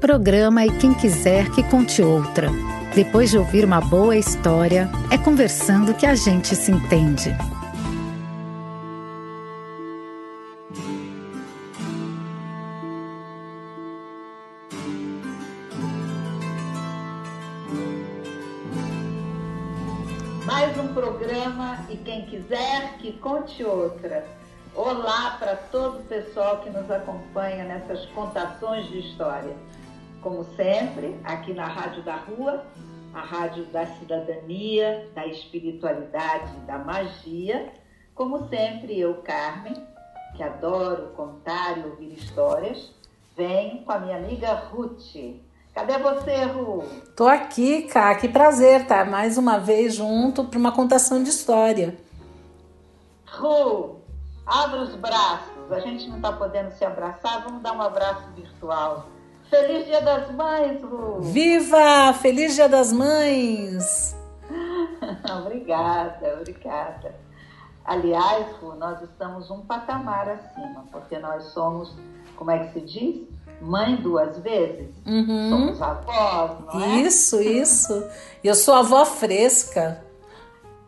Programa e quem quiser que conte outra. Depois de ouvir uma boa história, é conversando que a gente se entende. Mais um programa e quem quiser que conte outra. Olá para todo o pessoal que nos acompanha nessas contações de história. Como sempre, aqui na Rádio da Rua, a rádio da cidadania, da espiritualidade, da magia. Como sempre, eu, Carmen, que adoro contar e ouvir histórias, venho com a minha amiga Ruth. Cadê você, Ru? Tô aqui, Cá, que prazer estar tá? mais uma vez junto para uma contação de história. Ru, Abra os braços. A gente não está podendo se abraçar, vamos dar um abraço virtual. Feliz Dia das Mães, Ru! Viva! Feliz Dia das Mães! obrigada, obrigada. Aliás, Ru, nós estamos um patamar acima, porque nós somos, como é que se diz? Mãe duas vezes. Uhum. Somos avós, não é? Isso, isso. Eu sou avó fresca.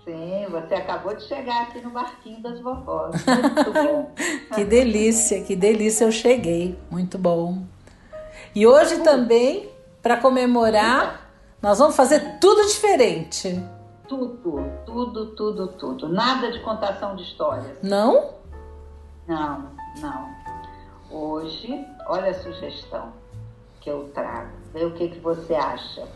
Sim, você acabou de chegar aqui no barquinho das vovós. Muito bom. que delícia, que delícia eu cheguei. Muito bom. E hoje também, para comemorar, nós vamos fazer tudo diferente. Tudo, tudo, tudo, tudo. Nada de contação de histórias. Não? Não, não. Hoje, olha a sugestão que eu trago. Vê o que, que você acha.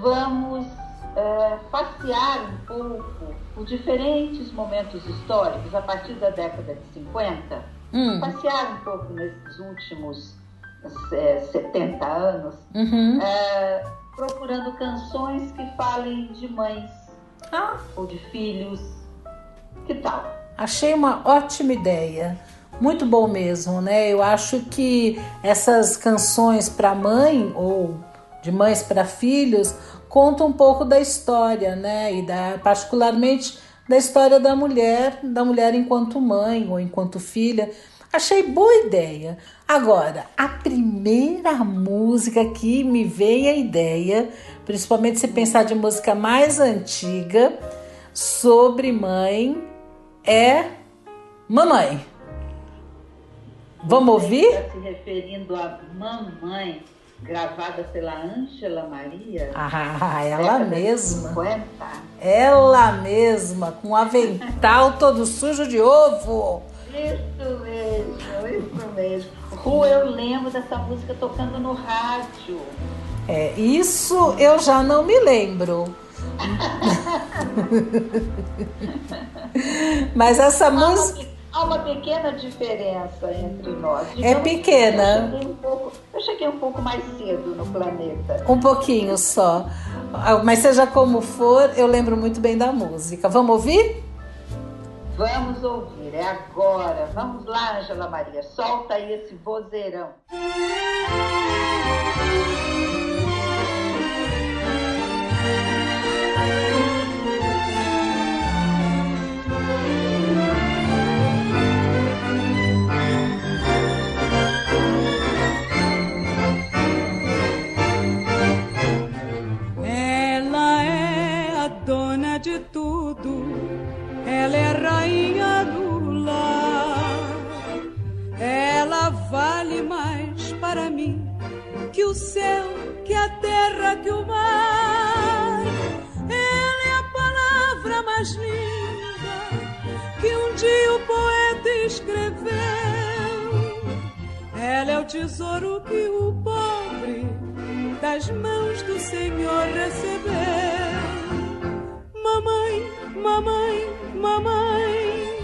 Vamos é, passear um pouco por diferentes momentos históricos a partir da década de 50, hum. passear um pouco nesses últimos 70 anos, uhum. é, procurando canções que falem de mães ah. ou de filhos. Que tal? Achei uma ótima ideia. Muito bom mesmo, né? Eu acho que essas canções para mãe ou de mães para filhos conta um pouco da história, né? E da, particularmente da história da mulher, da mulher enquanto mãe ou enquanto filha. Achei boa ideia. Agora, a primeira música que me veio a ideia, principalmente se pensar de música mais antiga, sobre mãe, é Mamãe. Vamos ouvir? Está se referindo a mamãe gravada pela Ângela Maria. Ah, ela mesma. 50. Ela mesma, com o avental todo sujo de ovo. Isso mesmo, isso mesmo. Ru, eu lembro dessa música tocando no rádio. É, isso eu já não me lembro. Mas essa música há uma pequena diferença entre nós. É Digamos é pequena. Eu cheguei, um pouco, eu cheguei um pouco mais cedo no planeta. Um pouquinho só. Mas seja como for, eu lembro muito bem da música. Vamos ouvir? Vamos ouvir, é agora. Vamos lá, Angela Maria, solta aí esse vozeirão. Ela é rainha tesouro que o pobre das mãos do Senhor recebeu. Mamãe, mamãe, mamãe,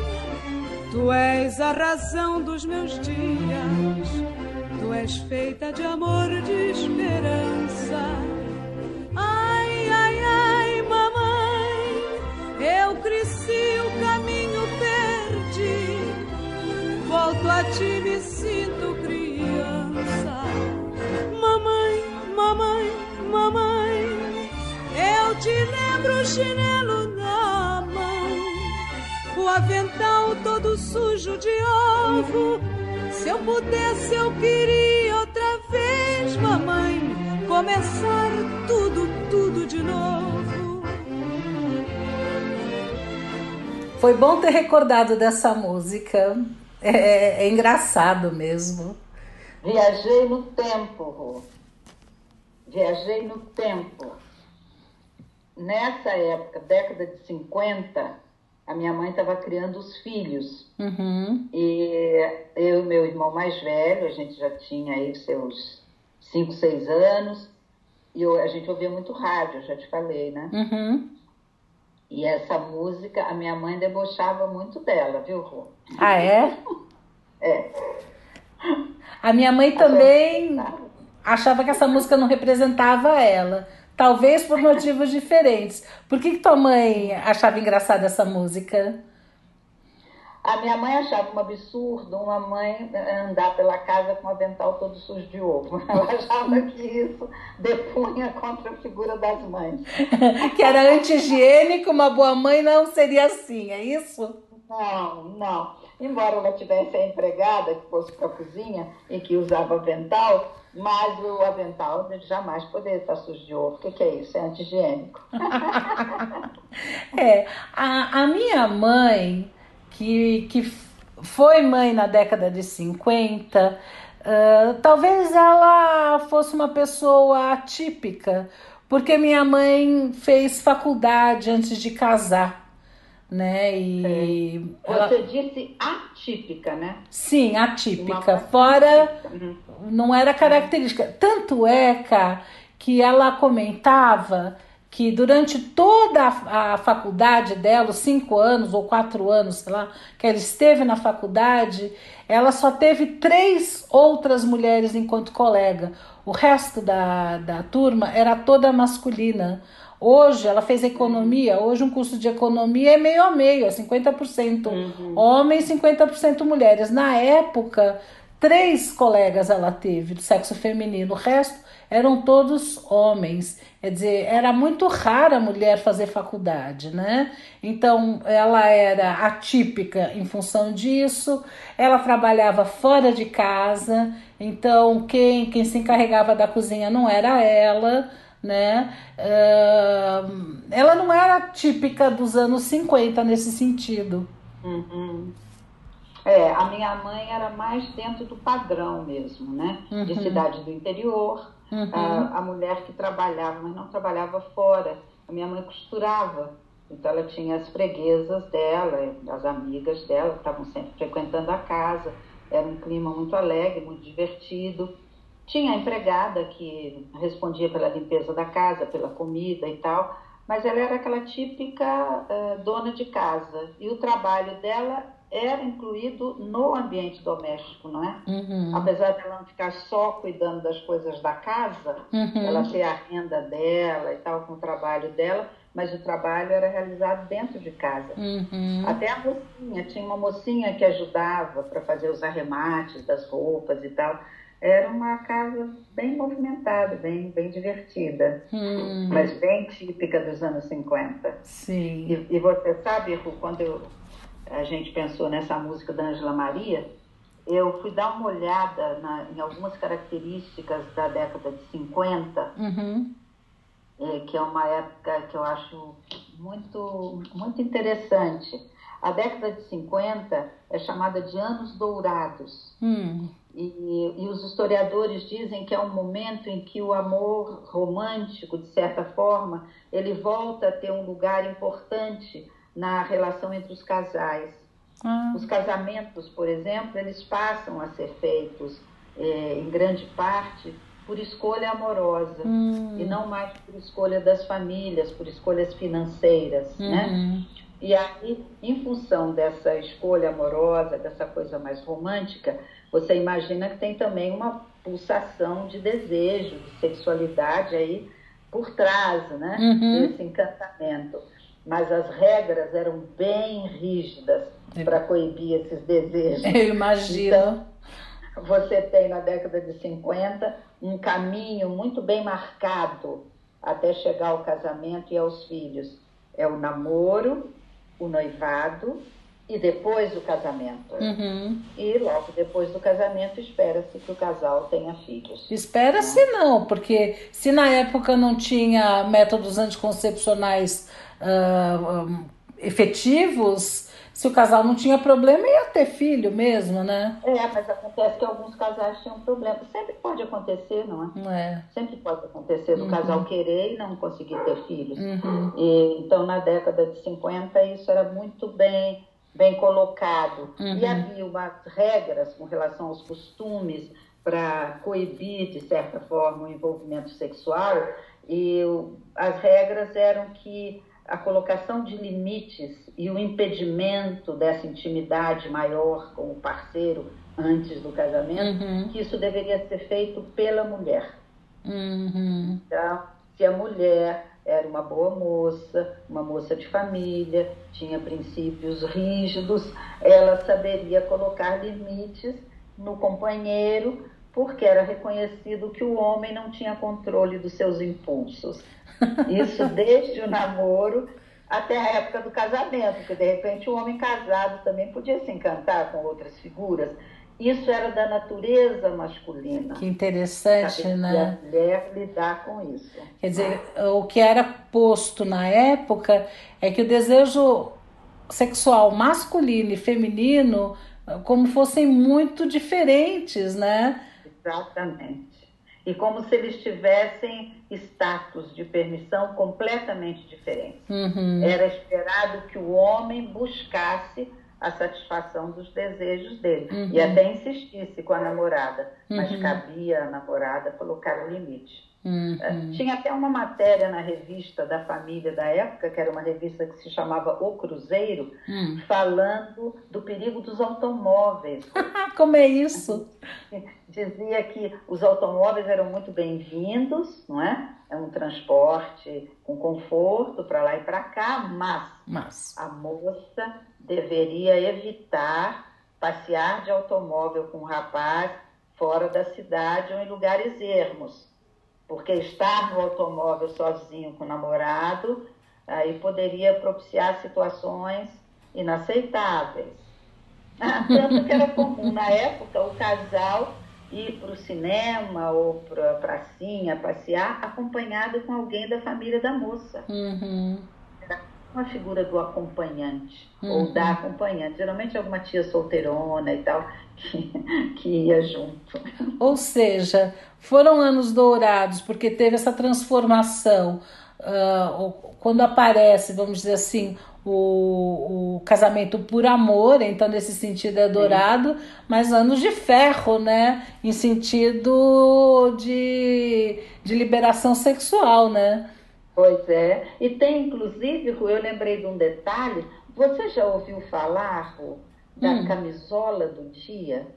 tu és a razão dos meus dias, tu és feita de amor, de esperança. Ai, ai, ai, mamãe, eu cresci, o caminho perdi, volto a ti, me sinto criança. Mamãe, mamãe, mamãe, eu te lembro, chinelo o avental todo sujo de ovo. Se eu pudesse, eu queria outra vez começar tudo, tudo de novo. Foi bom ter recordado dessa música. É, é, é engraçado mesmo. Viajei no tempo, Rô. Viajei no tempo. Nessa época, década de 50, a minha mãe estava criando os filhos. Uhum. E eu e meu irmão mais velho, a gente já tinha aí seus 5, 6 anos, e eu, a gente ouvia muito rádio, já te falei, né? Uhum. E essa música, a minha mãe debochava muito dela, viu, Rô? Ah, é? É. A minha mãe também achava que essa música não representava ela. Talvez por motivos diferentes. Por que, que tua mãe achava engraçada essa música? A minha mãe achava um absurdo uma mãe andar pela casa com um avental todo sujo de ovo. Ela achava que isso depunha contra a figura das mães. que era anti-higiênico, uma boa mãe não seria assim, é isso? Não, não. Embora ela tivesse a empregada que fosse para a cozinha e que usava avental, mas o avental jamais poderia estar sujo de ovo. O que, que é isso? É anti-higiênico. é, a, a minha mãe que, que foi mãe na década de 50, uh, talvez ela fosse uma pessoa atípica, porque minha mãe fez faculdade antes de casar. Né? E é. Você ela... disse atípica, né? Sim, atípica. Fora, uhum. não era característica. Tanto é, que ela comentava que durante toda a, a, faculdade dela, os cinco anos ou quatro anos, sei lá, que ela esteve na faculdade, ela só teve três outras mulheres enquanto colega. O resto da, da turma era toda masculina. Hoje ela fez economia, hoje um curso de economia é meio a meio, é 50% uhum. homens, 50% mulheres. Na época, três colegas ela teve do sexo feminino, o resto eram todos homens. Quer dizer, era muito rara a mulher fazer faculdade, né? Então, ela era atípica em função disso, ela trabalhava fora de casa, então quem, quem se encarregava da cozinha não era ela, né? Uh, ela não era típica dos anos 50 nesse sentido. Uhum. É, a minha mãe era mais dentro do padrão mesmo, né? Uhum. De cidade do interior, Uhum. A, a, mulher que trabalhava, mas não trabalhava fora. A minha mãe costurava. Então ela tinha as freguesas dela, as amigas dela, que estavam sempre frequentando a casa. Era um clima muito alegre, muito divertido. Tinha a empregada que respondia pela limpeza da casa, pela comida e tal, mas ela era aquela típica uh, dona de casa. E o trabalho dela era incluído no ambiente doméstico, não é? Uhum. Apesar de ela não ficar só cuidando das coisas da casa, uhum. ela ter a renda dela e tal, com o trabalho dela, mas o trabalho era realizado dentro de casa. Uhum. Até a mocinha, tinha uma mocinha que ajudava para fazer os arremates das roupas e tal. Era uma casa bem movimentada, bem, bem divertida, uhum. mas bem típica dos anos 50. Sim. E, e você sabe, Ru, quando eu a gente pensou nessa música da Angela Maria, eu fui dar uma olhada na, em algumas características da década de 50, uhum. é, que é uma época que eu acho muito, muito interessante. A década de 50 é chamada de anos dourados. Hum. E, e, os historiadores dizem que é um momento em que o amor romântico, de certa forma, ele volta a ter um lugar importante na relação entre os casais. Ah. Os casamentos, por exemplo, eles passam a ser feitos é, em grande parte por escolha amorosa hum. e não mais por escolha das famílias, por escolhas financeiras, uhum. né? E aí, em função dessa escolha amorosa, dessa coisa mais romântica, você imagina que tem também uma pulsação de desejo, de sexualidade aí por trás, né? Uhum. Desse encantamento mas as regras eram bem rígidas é. para coibir esses desejos. Eu imagino. Então, você tem na década de 50 um caminho muito bem marcado até chegar ao casamento e aos filhos. É o namoro, o noivado, e depois do casamento. Uhum. E logo depois do casamento espera-se que o casal tenha filhos. Espera-se não, porque se na época não tinha métodos anticoncepcionais uh, efetivos, se o casal não tinha problema, ia ter filho mesmo, né? É, mas acontece que alguns casais tinham problema. Sempre pode acontecer, não é? É. Sempre pode acontecer do Uhum. casal querer e não conseguir ter filhos. Uhum. E, então, na década de 50, isso era muito bem, bem colocado. Uhum. E havia umas regras com relação aos costumes para coibir, de certa forma, o envolvimento sexual. E as regras eram que a colocação de limites e o impedimento dessa intimidade maior com o parceiro antes do casamento, Uhum. que isso deveria ser feito pela mulher. Uhum. Então, se a mulher era uma boa moça, uma moça de família, tinha princípios rígidos, ela saberia colocar limites no companheiro, porque era reconhecido que o homem não tinha controle dos seus impulsos. Isso desde o namoro até a época do casamento, porque de repente o homem casado também podia se encantar com outras figuras. Isso era da natureza masculina. Que interessante, né? a mulher lidar com isso. Quer dizer, o que era posto na época é que o desejo sexual masculino e feminino como fossem muito diferentes, né? Exatamente. E como se eles tivessem status de permissão completamente diferentes. Uhum. Era esperado que o homem buscasse a satisfação dos desejos dele Uhum. e até insistisse com a namorada, mas Uhum. cabia à namorada colocar o limite. Uhum. Tinha até uma matéria na revista da família da época, que era uma revista que se chamava O Cruzeiro, Hum. falando do perigo dos automóveis. Como é isso? Dizia que os automóveis eram muito bem-vindos, não é? É um transporte com conforto para lá e para cá, mas Mas. a moça deveria evitar passear de automóvel com um rapaz fora da cidade ou em lugares ermos, porque estar no automóvel sozinho com o namorado aí poderia propiciar situações inaceitáveis. Tanto que era comum na época o casal ir para o cinema ou para a pracinha passear acompanhado com alguém da família da moça Uhum. Uma figura do acompanhante Uhum. ou da acompanhante. Geralmente é alguma tia solteirona e tal que, que ia junto. Ou seja, foram anos dourados porque teve essa transformação. o- quando aparece, vamos dizer assim, o, o casamento por amor, então nesse sentido é dourado, mas anos de ferro, né? Em sentido de, de liberação sexual, né? Pois é. E tem, inclusive, Ru, eu lembrei de um detalhe. Você já ouviu falar, Ru, da Hum. camisola do dia?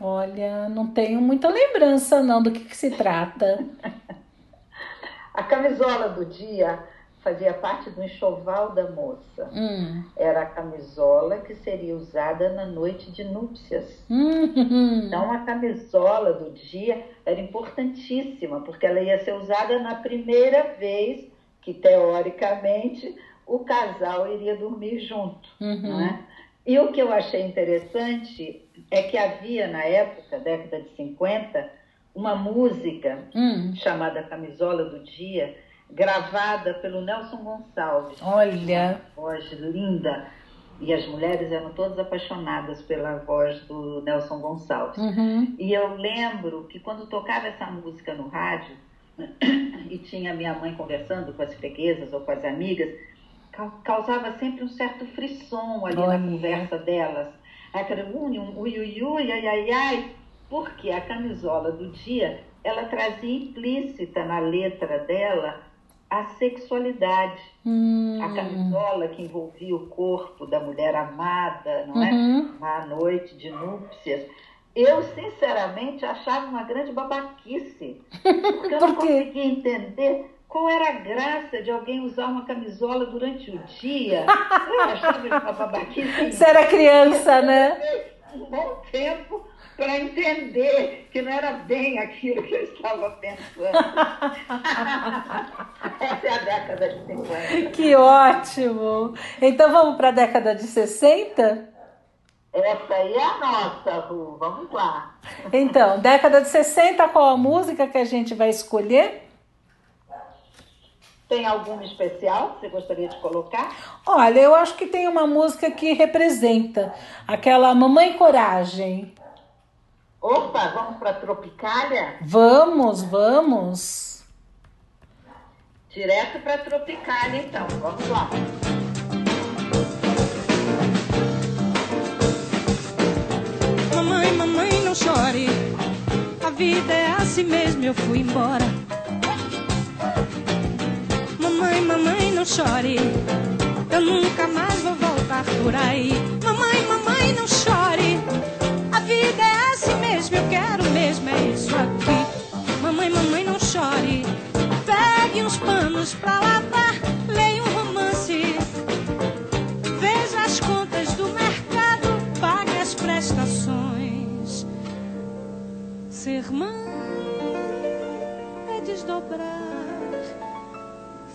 Olha, não tenho muita lembrança não do que, que se trata. A camisola do dia fazia parte do enxoval da moça. Hum. Era a camisola que seria usada na noite de núpcias. Hum. Então, a camisola do dia era importantíssima, porque ela ia ser usada na primeira vez que, teoricamente, o casal iria dormir junto. Uhum. Não é? E o que eu achei interessante é que havia, na época, década de 50, uma música Hum. chamada Camisola do Dia, gravada pelo Nelson Gonçalves Olha. voz linda. E as mulheres eram todas apaixonadas pela voz do Nelson Gonçalves. Uhum. E eu lembro que quando tocava essa música no rádio, e tinha minha mãe conversando com as freguesas ou com as amigas, ca- causava sempre um certo frisson ali Olha. na conversa delas. Aquela ui, um ui, ui, ui, ai, ai, ai, porque a camisola do dia, ela trazia implícita na letra dela a sexualidade. Hum. A camisola que envolvia o corpo da mulher amada, não é? Uhum. Na noite de núpcias. Eu, sinceramente, achava uma grande babaquice. Porque eu não Por conseguia entender qual era a graça de alguém usar uma camisola durante o dia. Eu achava uma babaquice. Você era criança, né? Um bom tempo para entender que não era bem aquilo que eu estava pensando. Essa é a década de 50. Que ótimo! Então vamos para a década de 60? Essa aí é a nossa, Ru. Vamos lá. Então, década de 60, qual a música que a gente vai escolher? Tem alguma especial que você gostaria de colocar? Olha, eu acho que tem uma música que representa aquela Mamãe Coragem. Opa, vamos para Tropicália? Vamos, vamos. Direto para Tropicália, então. Vamos lá. Mamãe, mamãe, não chore. A vida é assim mesmo, eu fui embora. Mamãe, mamãe, não chore. Eu nunca mais vou voltar por aí. Mamãe, mamãe,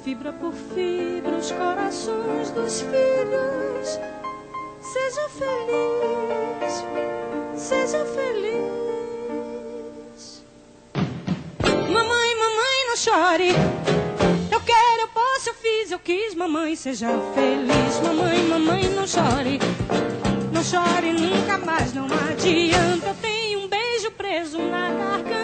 fibra por fibra os corações dos filhos. Seja feliz, seja feliz. Mamãe, mamãe, não chore. Eu quero, eu posso, eu fiz, eu quis. Mamãe, seja feliz. Mamãe, mamãe, não chore. Não chore nunca mais, não adianta. Eu tenho um beijo preso na garganta.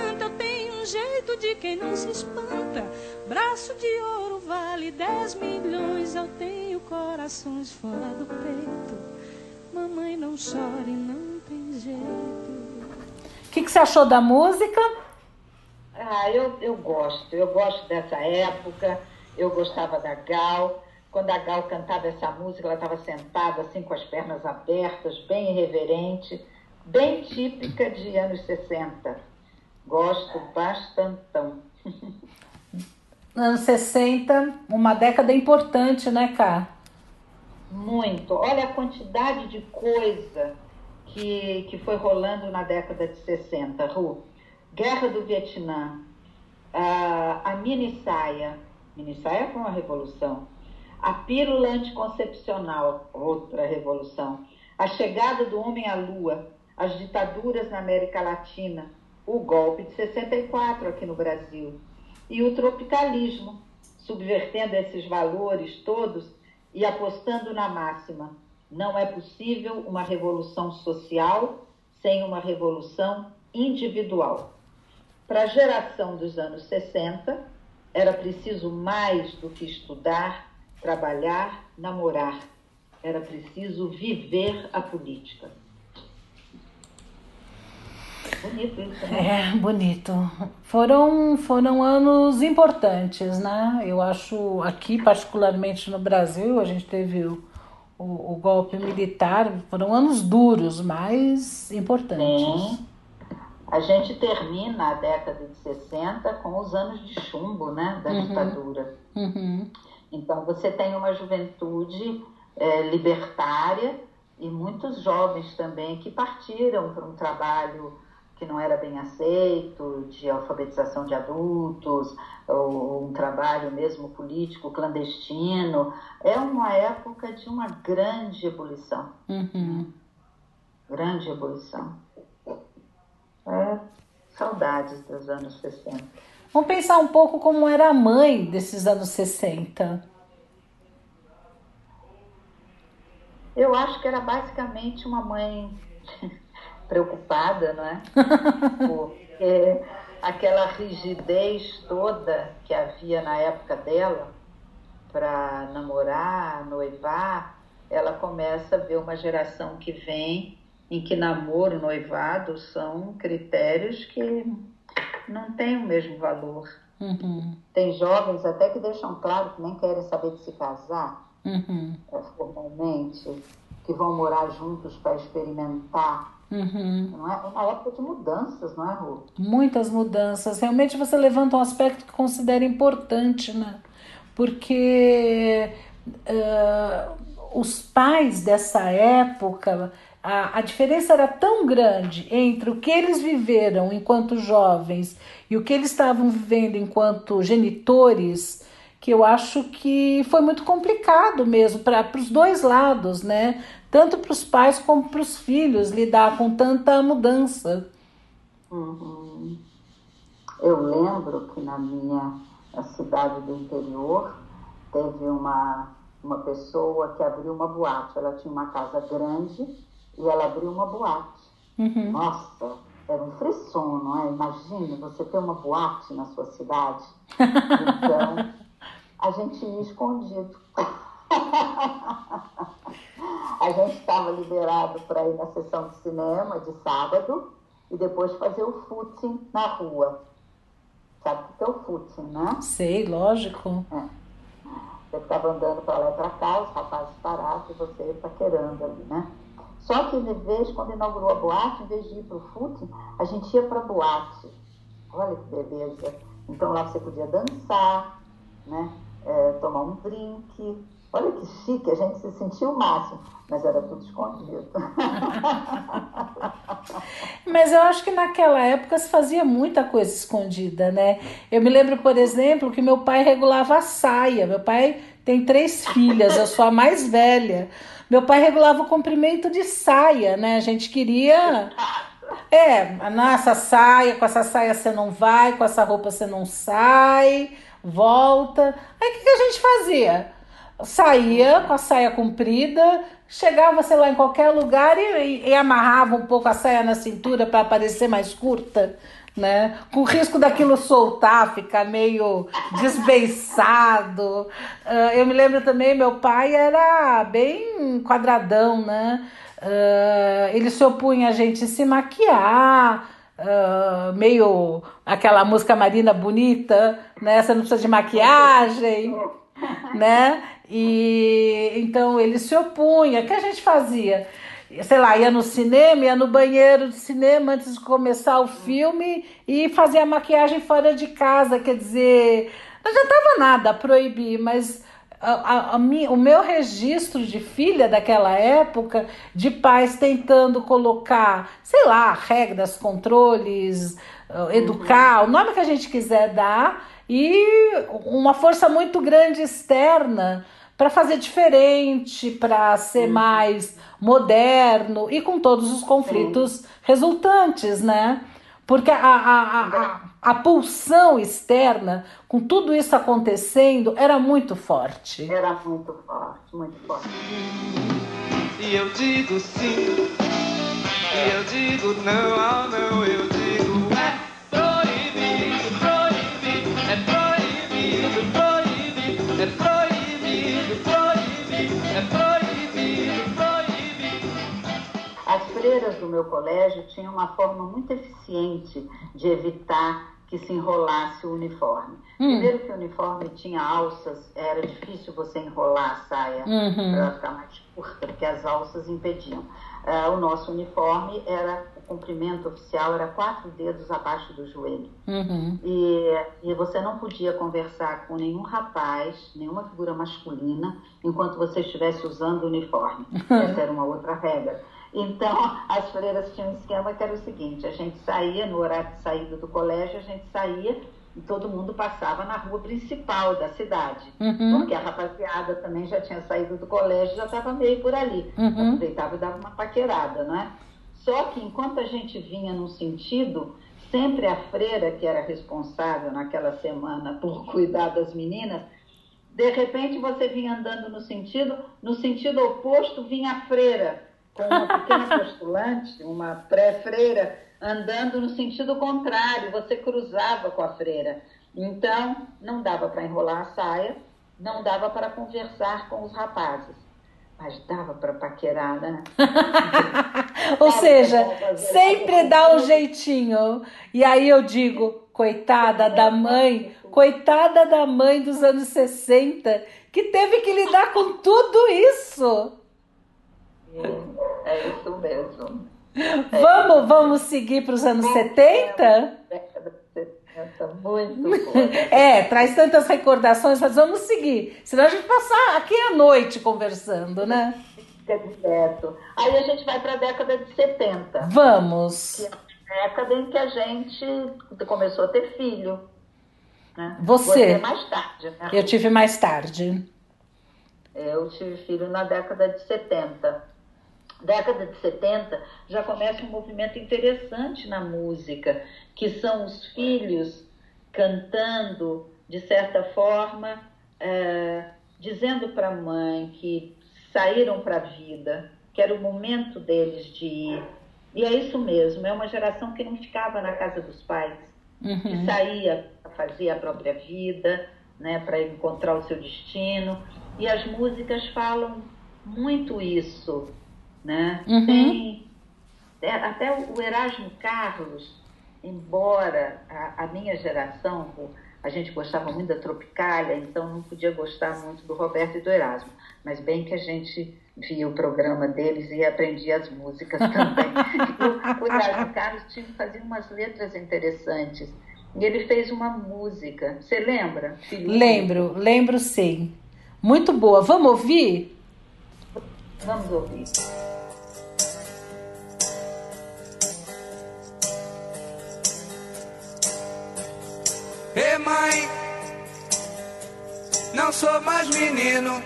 Jeito de quem não se espanta. Braço de ouro vale 10 milhões. Eu tenho corações fora do peito. Mamãe, não chore, não tem jeito. O que, que você achou da música? Ah, eu, eu gosto. Eu gosto dessa época. Eu gostava da Gal. Quando a Gal cantava essa música, ela estava sentada assim com as pernas abertas, bem irreverente, bem típica de anos 60. Gosto bastantão. Anos 60, uma década importante, né, Cá? Muito. Olha a quantidade de coisa que, que foi rolando na década de 60, Ru. Guerra do Vietnã, a, a mini saia, mini saia foi uma revolução. A pílula anticoncepcional, outra revolução. A chegada do homem à lua, as ditaduras na América Latina, o golpe de 64 aqui no Brasil e o tropicalismo, subvertendo esses valores todos e apostando na máxima: não é possível uma revolução social sem uma revolução individual. Para a geração dos anos 60, era preciso mais do que estudar, trabalhar, namorar. Era preciso viver a política. Bonito isso, né? É, bonito. Foram, foram anos importantes, né? Eu acho, aqui, particularmente no Brasil, a gente teve o, o, o golpe militar, foram anos duros, mas importantes. Sim. A gente termina a década de 60 com os anos de chumbo, né? Da ditadura. Uhum. Então, você tem uma juventude é, libertária e muitos jovens também que partiram para um trabalho que não era bem aceito, de alfabetização de adultos, ou um trabalho mesmo político clandestino. É uma época de uma grande ebulição. Uhum. Grande ebulição. É, saudades dos anos 60. Vamos pensar um pouco como era a mãe desses anos 60. Eu acho que era basicamente uma mãe preocupada, não é? Porque aquela rigidez toda que havia na época dela para namorar, noivar, ela começa a ver uma geração que vem em que namoro, noivado são critérios que não têm o mesmo valor. Uhum. Tem jovens até que deixam claro que nem querem saber de se casar Uhum. é, formalmente, que vão morar juntos para experimentar. Uhum. É? uma época de mudanças, não é, Ru? Muitas mudanças. Realmente você levanta um aspecto que considera importante, né? Porque uh, os pais dessa época a, a diferença era tão grande entre o que eles viveram enquanto jovens e o que eles estavam vivendo enquanto genitores que eu acho que foi muito complicado mesmo para os dois lados, né? Tanto para os pais como para os filhos lidar com tanta mudança. Uhum. Eu lembro que na minha cidade do interior teve uma, uma pessoa que abriu uma boate. Ela tinha uma casa grande e ela abriu uma boate. Uhum. Nossa, era um frisson, não é? Imagina você ter uma boate na sua cidade. Então, a gente ia escondido. a gente estava liberado para ir na sessão de cinema de sábado e depois fazer o footing na rua. Sabe o que é o footing, né? Sei, lógico. É. Você estava andando para lá e para cá, os rapazes paravam e você paquerando ali, né? Só que, de vez, quando inaugurou a boate, em vez de ir para o footing, a gente ia para a boate. Olha que beleza. Então lá você podia dançar, né? é, tomar um drink. Olha que chique, a gente se sentiu o máximo, mas era tudo escondido. mas eu acho que naquela época se fazia muita coisa escondida, né? Eu me lembro, por exemplo, que meu pai regulava a saia. Meu pai tem três filhas, eu sou a mais velha. Meu pai regulava o comprimento de saia, né? A gente queria. É, a nossa saia, com essa saia você não vai, com essa roupa você não sai volta. Aí o que, que a gente fazia? Saía com a saia comprida, chegava, sei lá, em qualquer lugar e, e amarrava um pouco a saia na cintura para parecer mais curta, né? Com o risco daquilo soltar, ficar meio desbeiçado. Uh, eu me lembro também, meu pai era bem quadradão, né? Uh, ele se opunha a gente se maquiar, uh, meio aquela música marina bonita, né? Você não precisa de maquiagem, né? E então ele se opunha. O que a gente fazia? Sei lá, ia no cinema, ia no banheiro de cinema antes de começar o filme e fazia a maquiagem fora de casa. Quer dizer, não adiantava nada proibir, mas a, a, minha, o meu registro de filha daquela época, de pais tentando colocar, sei lá, regras, controles, uh, educar, uhum. o nome que a gente quiser dar, e uma força muito grande externa para fazer diferente, para ser uhum. mais moderno e com todos os conflitos Sim. resultantes, né? Porque a, a, a, a, pulsão externa, com tudo isso acontecendo, era muito forte. Era muito forte, muito forte. E eu digo sim, e eu digo não, ah não, eu digo freiras do meu colégio tinham uma forma muito eficiente de evitar que se enrolasse o uniforme. Hum. Primeiro que o uniforme tinha alças, era difícil você enrolar a saia uhum. para ela ficar mais curta, porque as alças impediam. Uh, o nosso uniforme era, o comprimento oficial era quatro dedos abaixo do joelho. Uhum. E, e você não podia conversar com nenhum rapaz, nenhuma figura masculina, enquanto você estivesse usando o uniforme. Essa era uma outra regra. Então, as freiras tinham um esquema que era o seguinte: a gente saía, no horário de saída do colégio, a gente saía e todo mundo passava na rua principal da cidade. Uhum. Porque a rapaziada também já tinha saído do colégio, já estava meio por ali. Uhum. Aproveitava e dava uma paquerada, não é? Só que enquanto a gente vinha num sentido, sempre a freira, que era responsável naquela semana por cuidar das meninas, de repente você vinha andando no sentido, no sentido oposto vinha a freira com uma pequena postulante, uma pré-freira, andando no sentido contrário, você cruzava com a freira. Então, não dava para enrolar a saia, não dava para conversar com os rapazes. Mas dava para paquerar, né? Ou seja, sempre dá um jeitinho. E aí eu digo, coitada da mãe, coitada da mãe dos anos 60, que teve que lidar com tudo isso. É isso mesmo. É vamos, isso. vamos seguir para os anos 70? Muito É, traz tantas recordações, mas vamos seguir. Senão a gente passar aqui a noite conversando, né? música direto. Aí a gente vai para a década de 70. Vamos. Que é a década em que a gente começou a ter filho. Né? Você. Você mais tarde, né? Eu tive mais tarde. Eu tive filho na década de 70. Década de 70 já começa um movimento interessante na música, que são os filhos cantando, de certa forma, é, dizendo para a mãe que saíram para a vida, que era o momento deles de ir. E é isso mesmo, é uma geração que não ficava na casa dos pais, Uhum. que saía para fazer a própria vida, né, para encontrar o seu destino. E as músicas falam muito isso, né? Uhum. Tem até o Erasmo Carlos, embora a, a minha geração, a gente gostava muito da Tropicália, então não podia gostar muito do Roberto e do Erasmo, mas bem que a gente via o programa deles e aprendia as músicas também. o, o Erasmo Carlos tinha, fazia umas letras interessantes. E ele fez uma música. Você lembra? Filho Lembro, lembro sim. Muito boa. Vamos ouvir? Vamos ouvir. Ei mãe, não sou mais menino.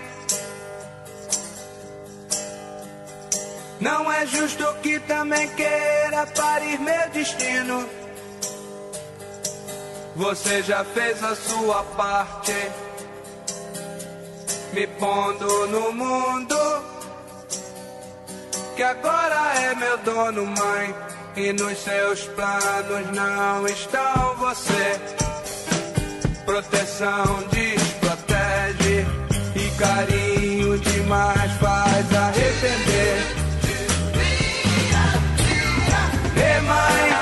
Não é justo que também queira parir meu destino. Você já fez a sua parte, me pondo no mundo. Que agora é meu dono, mãe. E nos seus planos não estão você proteção desprotege e carinho demais faz arrepender. Ei mãe,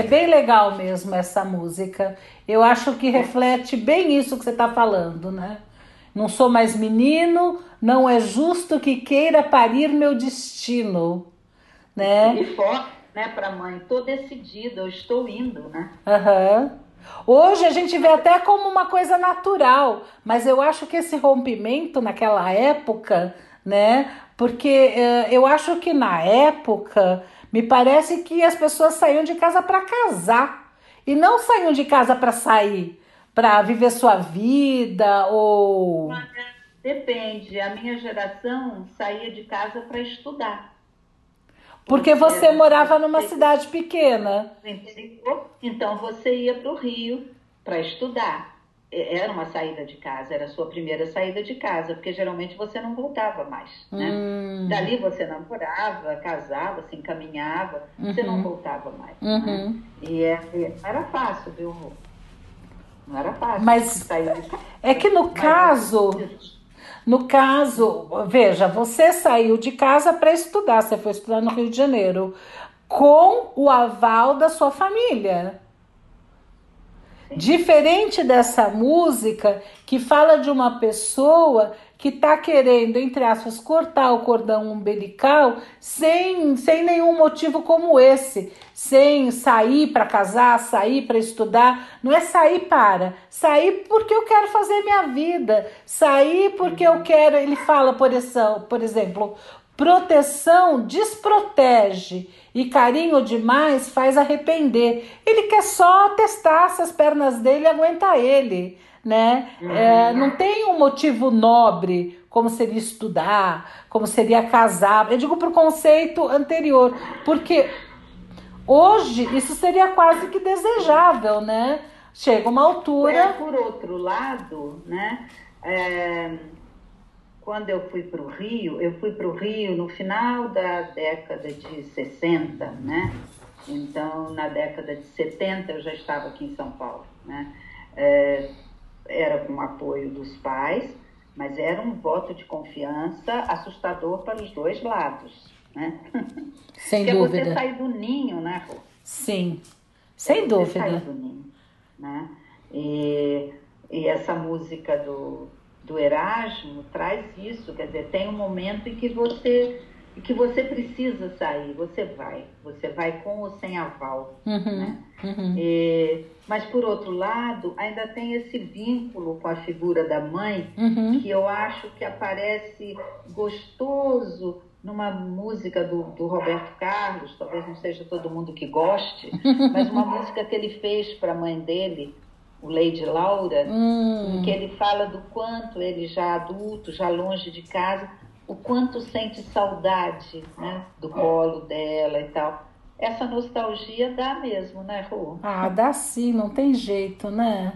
é bem legal mesmo essa música. Eu acho que reflete bem isso que você está falando, né? Não sou mais menino, não é justo que queira parir meu destino, né? E forte, né, para mãe, tô decidida, eu estou indo, né? Aham. Hoje a gente vê até como uma coisa natural, mas eu acho que esse rompimento naquela época, né? Porque eh, eu acho que na época me parece que as pessoas saíam de casa para casar e não saíam de casa para sair, para viver sua vida ou Depende, a minha geração saía de casa para estudar. porque você morava numa cidade pequena. Então você ia para o Rio para estudar. Era uma saída de casa, era a sua primeira saída de casa, porque geralmente você não voltava mais. Né? Hum, Dali você namorava, casava, se encaminhava, você não voltava mais. Uhum. Né? E é, não era fácil, viu, Rô? Não era fácil Mas sair de casa. é que no Mas- caso No caso, veja, você saiu de casa para estudar, você foi estudar no Rio de Janeiro, com o aval da sua família. Diferente dessa música que fala de uma pessoa que está querendo, entre aspas, cortar o cordão umbilical sem, sem nenhum motivo como esse, sem sair para casar, sair para estudar. Não é sair para, sair porque eu quero fazer minha vida, sair porque eu quero. Ele fala, por, por exemplo, proteção desprotege e carinho demais faz arrepender. Ele quer só testar se as pernas dele aguentam ele, né? É, não tem um motivo nobre como seria estudar, como seria casar. Eu digo pro conceito anterior, porque Hoje, isso seria quase que desejável, né? Chega uma altura. É, por outro lado, né? É, quando eu fui para o Rio, eu fui para o Rio no final da década de 60, né? Então, na década de 70, eu já estava aqui em São Paulo, né? É, era com apoio dos pais, mas era um voto de confiança assustador para os dois lados, né? Sem Porque dúvida. é você sair do ninho, né, Rô? Sim, sem você dúvida. sair do ninho, né? E, e essa música do, do Erasmo traz isso, quer dizer, tem um momento em que você em que você precisa sair, você vai, você vai com ou sem aval, Uhum, né? uhum. E- mas por outro lado, ainda tem esse vínculo com a figura da mãe Uhum. que eu acho que aparece gostoso numa música do, do Roberto Carlos, talvez não seja todo mundo que goste, mas uma música que ele fez para a mãe dele, o Lady Laura, Hum, em que ele fala do quanto ele já adulto, já longe de casa, o quanto sente saudade né, do colo dela e tal. Essa nostalgia dá mesmo, né, Ru? Ah, dá sim, não tem jeito, né?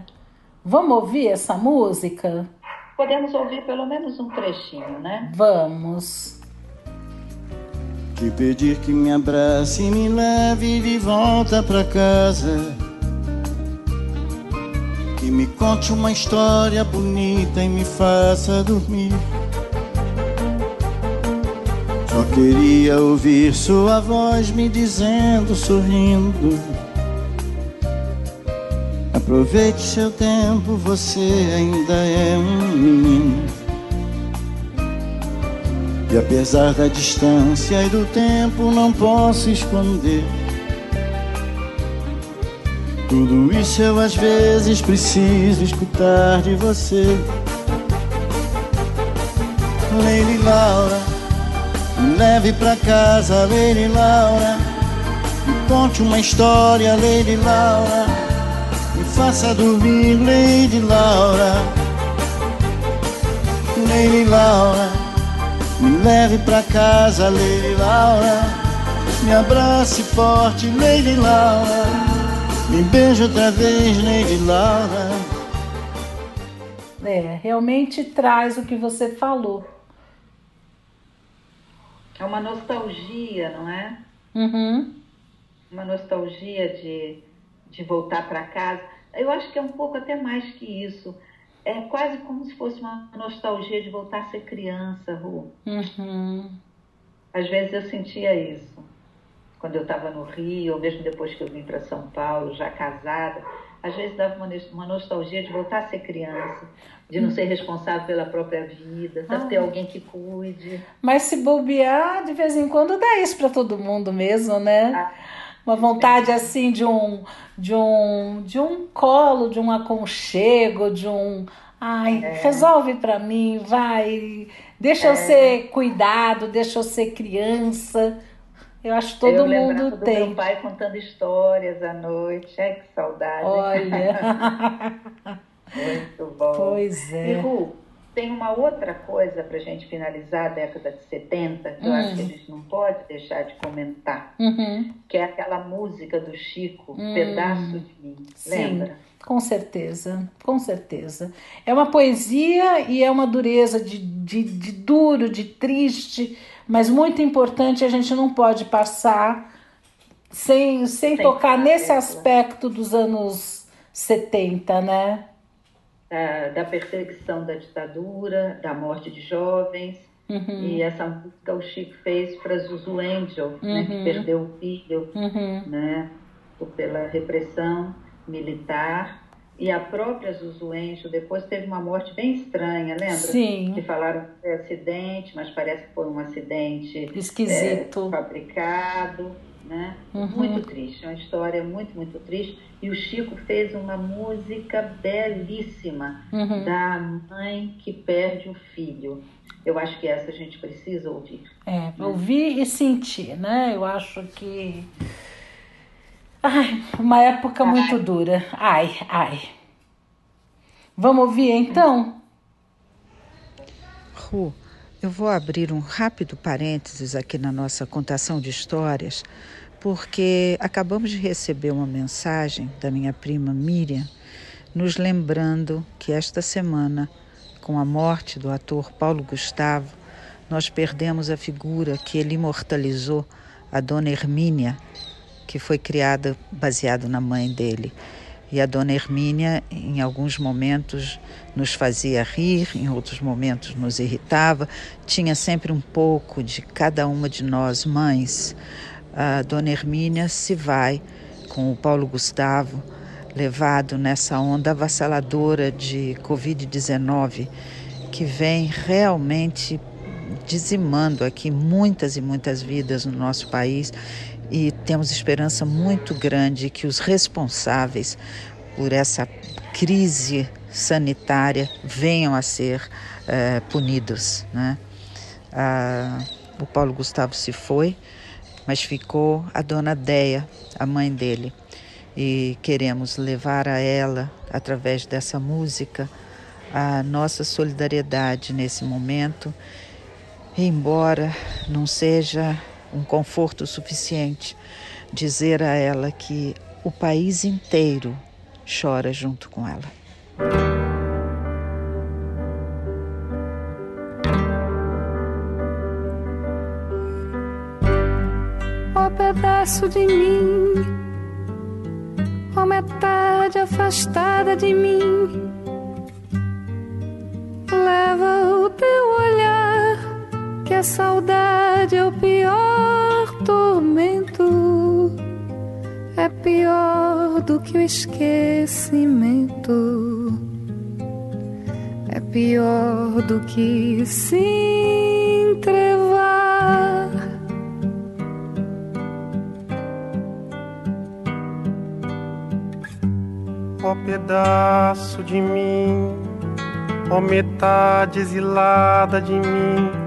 Vamos ouvir essa música? Podemos ouvir pelo menos um trechinho, né? Vamos. Te pedir que me abrace e me leve de volta pra casa. Que me conte uma história bonita e me faça dormir. Só queria ouvir sua voz me dizendo, sorrindo. Aproveite seu tempo, você ainda é um menino. E apesar da distância e do tempo, não posso esconder. Tudo isso eu às vezes preciso escutar de você. Lady Laura, me leve pra casa, Lady Laura. Me conte uma história, Lady Laura. Me faça dormir, Lady Laura. Lady Laura. Me leve pra casa, Lady Laura. Me abrace forte, Lady Laura. Me beije outra vez, Lady Laura. É, realmente traz o que você falou. É uma nostalgia, não é? Uhum. Uma nostalgia de, de voltar para casa. Eu acho que é um pouco até mais que isso. É quase como se fosse uma nostalgia de voltar a ser criança, Ru. Uhum. Às vezes eu sentia isso. Quando eu estava no Rio, ou mesmo depois que eu vim para São Paulo, já casada, às vezes dava uma, nos- uma nostalgia de voltar a ser criança, de não ser responsável pela própria vida, sabe? Ah. Ter alguém que cuide. Mas se bobear, de vez em quando dá isso para todo mundo mesmo, né? Ah, Uma vontade assim de um de um de um colo, de um aconchego, de um ai, É. resolve para mim, vai, deixa eu ser cuidado, deixa eu ser criança. Eu acho que todo eu mundo do tem. meu pai contando histórias à noite. Ai, que saudade. Olha. Muito bom. pois E, é. Ru, tem uma outra coisa para a gente finalizar a década de 70, que eu Hum. acho que a gente não pode deixar de comentar, Uhum. que é aquela música do Chico, Hum. Pedaço de Mim. Sim. Lembra? Com certeza, com certeza. É uma poesia e é uma dureza de, de, de duro, de triste, mas muito importante, a gente não pode passar sem, sem Sem tocar nesse dela. aspecto dos anos 70, né? Da, da perseguição da ditadura, da morte de jovens. Uhum, E essa música o Chico fez para Zuzu Angel, né, que Uhum. perdeu o filho uhum, né, pela repressão militar. E a própria Zuzu Angel depois teve uma morte bem estranha, lembra? Sim. Que falaram que foi acidente, mas parece que foi um acidente Esquisito. é, fabricado, né? Uhum. Muito triste, é uma história muito, muito triste. E o Chico fez uma música belíssima Uhum. da mãe que perde o filho. Eu acho que essa a gente precisa ouvir. É, ouvir e sentir, né? Eu acho que. Ai, uma época muito dura. Ai, ai. Vamos ouvir então? Ru, eu vou abrir um rápido parênteses aqui na nossa contação de histórias, porque acabamos de receber uma mensagem da minha prima Miriam, nos lembrando que esta semana, com a morte do ator Paulo Gustavo, nós perdemos a figura que ele imortalizou, a Dona Hermínia, que foi criada baseado na mãe dele. E a Dona Hermínia, em alguns momentos, nos fazia rir, em outros momentos nos irritava, tinha sempre um pouco de cada uma de nós mães. A Dona Hermínia se vai com o Paulo Gustavo, levado nessa onda avassaladora de Covid-19, que vem realmente dizimando aqui muitas e muitas vidas no nosso país e temos esperança muito grande que os responsáveis por essa crise sanitária venham a ser eh, punidos. Né? Ah, o Paulo Gustavo se foi, mas ficou a dona Deia, a mãe dele, e queremos levar a ela, através dessa música, a nossa solidariedade nesse momento, embora não seja um conforto suficiente dizer a ela que o país inteiro chora junto com ela. Ó pedaço de mim, ó metade afastada de mim, leva o teu a saudade é o pior tormento, é pior do que o esquecimento, é pior do que se entrevar. Ó pedaço de mim, ó metade exilada de mim,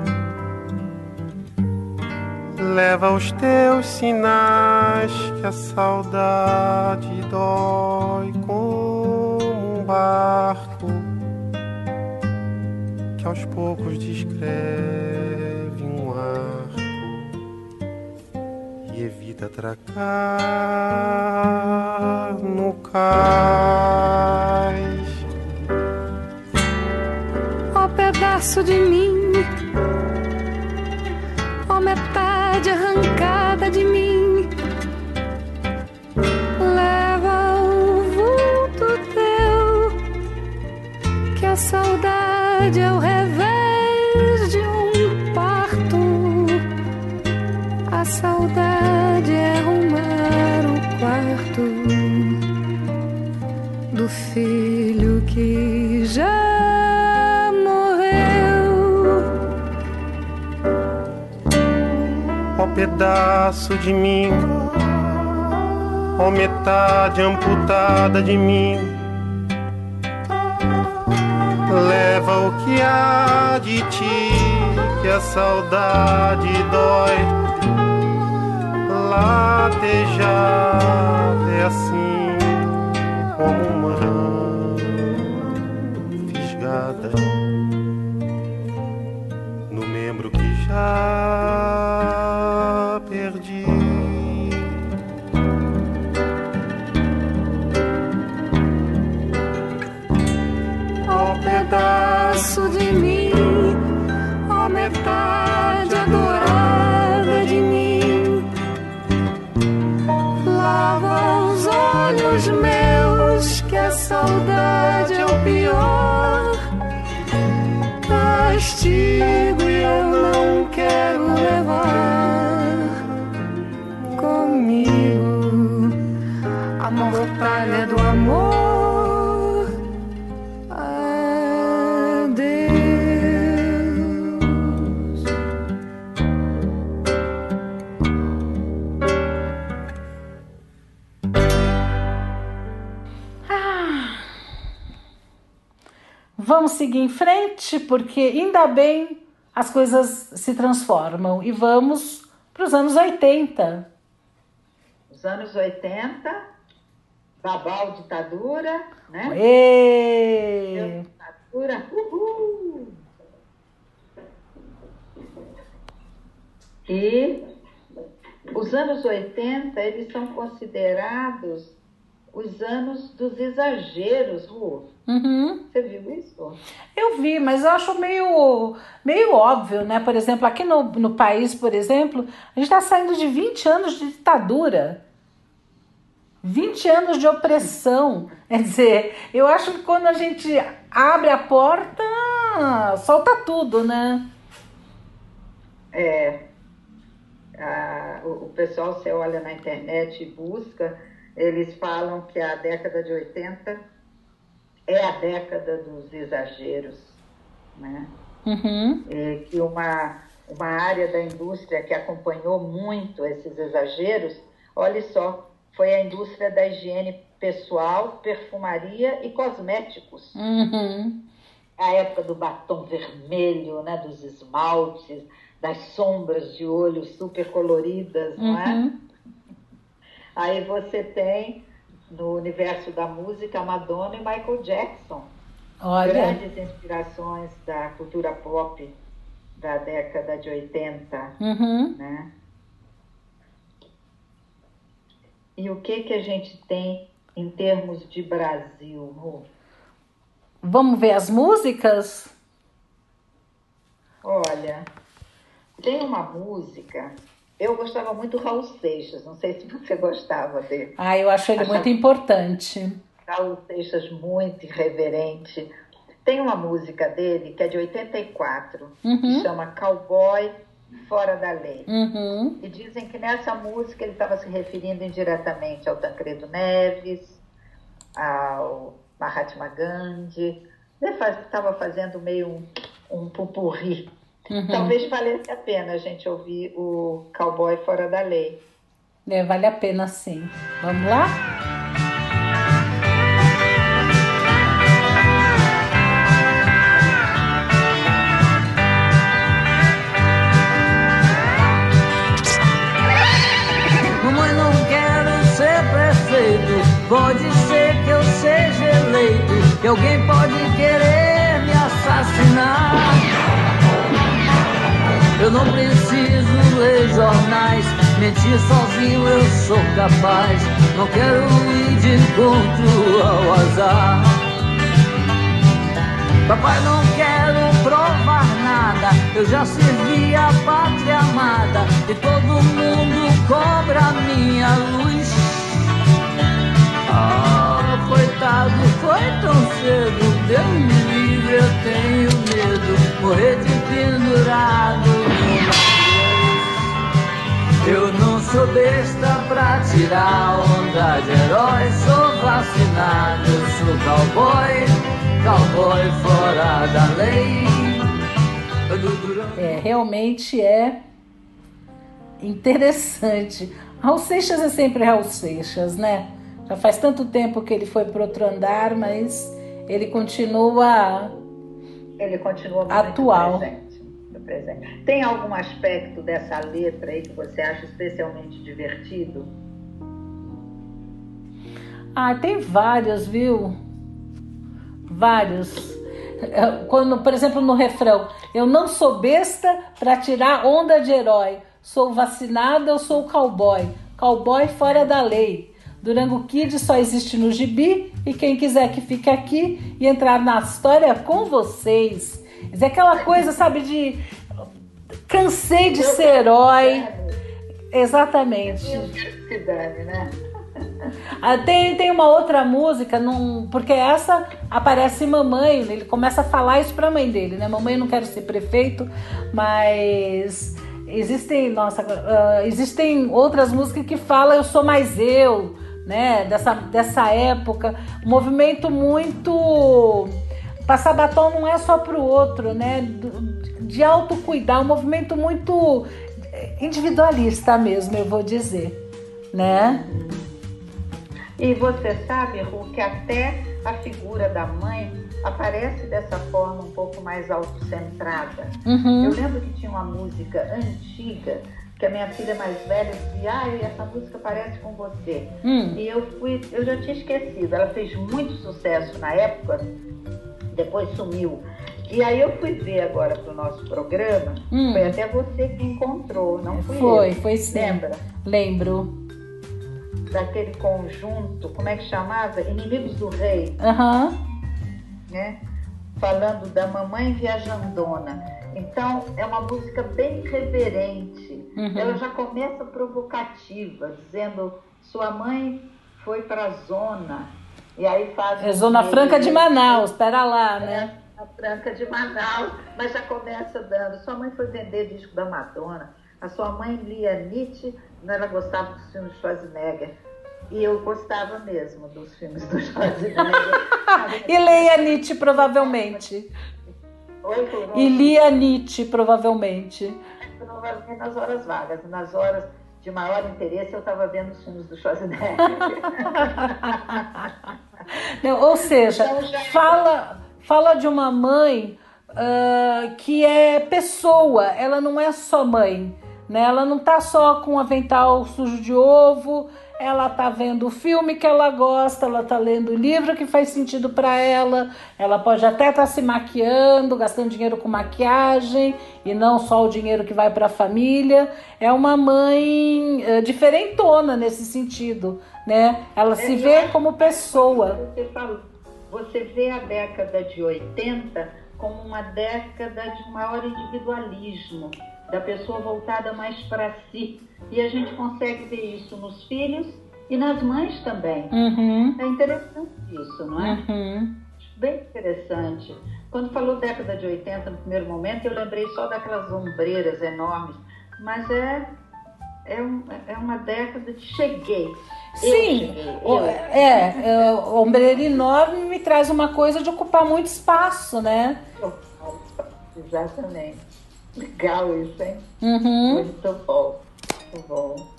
leva os teus sinais que a saudade dói como um barco que aos poucos descreve um arco e evita atracar no cais. Ó pedaço de mim, metade arrancada de mim, leva o vulto teu, que a saudade é o revés de um parto, a saudade é arrumar o quarto do filho pedaço de mim, ó metade amputada de mim. Leva o que há de ti, que a saudade dói. Latejar é Vamos seguir em frente, porque ainda bem as coisas se transformam. E vamos para os anos 80. Os anos 80, Babal ditadura, né? Ditadura, uhul! E Os anos 80, eles são considerados os anos dos exageros, Ru. Uhum. Você viu isso? Eu vi, mas eu acho meio, meio óbvio, né? Por exemplo, aqui no, no país, por exemplo, a gente está saindo de 20 anos de ditadura. 20 anos de opressão. Quer dizer, eu acho que quando a gente abre a porta, solta tudo, né? É. A, o, o pessoal, você olha na internet e busca, eles falam que a década de 80 é a década dos exageros, né? Uhum. E que uma, uma área da indústria que acompanhou muito esses exageros, olha só, foi a indústria da higiene pessoal, perfumaria e cosméticos. Uhum. A época do batom vermelho, né, dos esmaltes, das sombras de olho super coloridas, não é? Aí você tem no universo da música Madonna e Michael Jackson, Olha, grandes inspirações da cultura pop da década de 80, uhum. né? E o que que a gente tem em termos de Brasil, Ru? vamos ver as músicas? Olha, tem uma música. Eu gostava muito do Raul Seixas, não sei se você gostava dele. Ah, eu acho ele Acho- muito importante. Raul Seixas muito irreverente. Tem uma música dele que é de 84, que Uhum. chama Cowboy Fora da Lei. Uhum. E dizem que nessa música ele estava se referindo indiretamente ao Tancredo Neves, ao Mahatma Gandhi. Ele estava fazendo meio um, um pupurri. Uhum. Talvez valesse a pena a gente ouvir o Cowboy Fora da Lei. É, vale a pena sim. Vamos lá? Mamãe, não quero ser prefeito. Pode ser que eu seja eleito. Que alguém pode querer me assassinar. Eu não preciso ler jornais. Mentir sozinho eu sou capaz. Não quero ir de encontro ao azar. Papai, não quero provar nada. Eu já servi a pátria amada e todo mundo cobra minha luz. Ah, coitado, foi tão cedo. Deus me livre, eu tenho medo. Morrer de pendurado. Eu não sou besta pra tirar onda de herói. Sou vacinado, eu sou cowboy, cowboy fora da lei. É, realmente é interessante. Raul Seixas é sempre Raul Seixas, né? Já faz tanto tempo que ele foi para outro andar, mas ele continua Ele continua Atual. presente, presente. Tem algum aspecto dessa letra aí que você acha especialmente divertido? Ah, tem vários, viu? Vários. É, Quando, por exemplo, no refrão, eu não sou besta para tirar onda de herói. Sou vacinada, eu sou cowboy. Cowboy fora da lei. Durango Kid só existe no gibi e quem quiser que fique aqui e entrar na história com vocês. É aquela coisa, sabe, de cansei de ser herói. Exatamente. Eu quero né? Ah, tem, tem uma outra música, num, porque essa aparece mamãe, ele começa a falar isso pra mãe dele, né? Mamãe, eu não quero ser prefeito, mas existem, nossa, ah, existem outras músicas que falam eu sou mais eu, né? Dessa, dessa época, um movimento muito passar batom não é só pro outro, né? De autocuidar, um movimento muito individualista mesmo, eu vou dizer, né? E você sabe, Ru, que até a figura da mãe aparece dessa forma um pouco mais autocentrada. Uhum. Eu lembro que tinha uma música antiga que a minha filha mais velha dizia, ai, essa música parece com você. Hum. E eu fui, eu já tinha esquecido. Ela fez muito sucesso na época, depois sumiu. E aí eu fui ver agora pro nosso programa, Hum. foi até você que encontrou, não fui Foi, eu. foi sim. Lembra? Lembro. Daquele conjunto, como é que chamava? Inimigos do Rei, Aham. né? Falando da mamãe viajandona. Então, é uma música bem reverente. Uhum. Ela já começa provocativa, dizendo: sua mãe foi para a zona. E aí faz. É Zona Franca de Manaus, pera lá, né? A Franca de Manaus, mas já começa dando. Sua mãe foi vender disco da Madonna. A sua mãe lia Nietzsche, ela gostava dos filmes Schwarzenegger. E eu gostava mesmo dos filmes do Schwarzenegger. E leia Nietzsche, provavelmente. Oi? E lia Nietzsche, provavelmente. Provavelmente nas horas vagas. Nas horas de maior interesse, eu estava vendo os filmes do Schwarzenegger. Não, ou seja, Então, já- fala, fala de uma mãe ah, que é pessoa, ela não é só mãe, né? Ela não tá só com um avental sujo de ovo, ela tá vendo o filme que ela gosta, ela tá lendo o livro que faz sentido para ela, ela pode até estar se maquiando, gastando dinheiro com maquiagem e não só o dinheiro que vai para a família. É uma mãe eh, diferentona nesse sentido, né? Ela se É, eu vê como pessoa. Você, falou, você vê a década de 80 como uma década de maior individualismo, da pessoa voltada mais para si. E a gente consegue ver isso nos filhos e nas mães também. Uhum, É interessante isso, não é? uhum. Bem interessante. Quando falou década de 80 no primeiro momento, eu lembrei só daquelas ombreiras enormes, mas é, é, um- é uma década de cheguei. Sim, eu. é, é, ombreira enorme me traz uma coisa de ocupar muito espaço, né? Exatamente. Legal isso, hein? Uhum. Muito bom. Muito bom.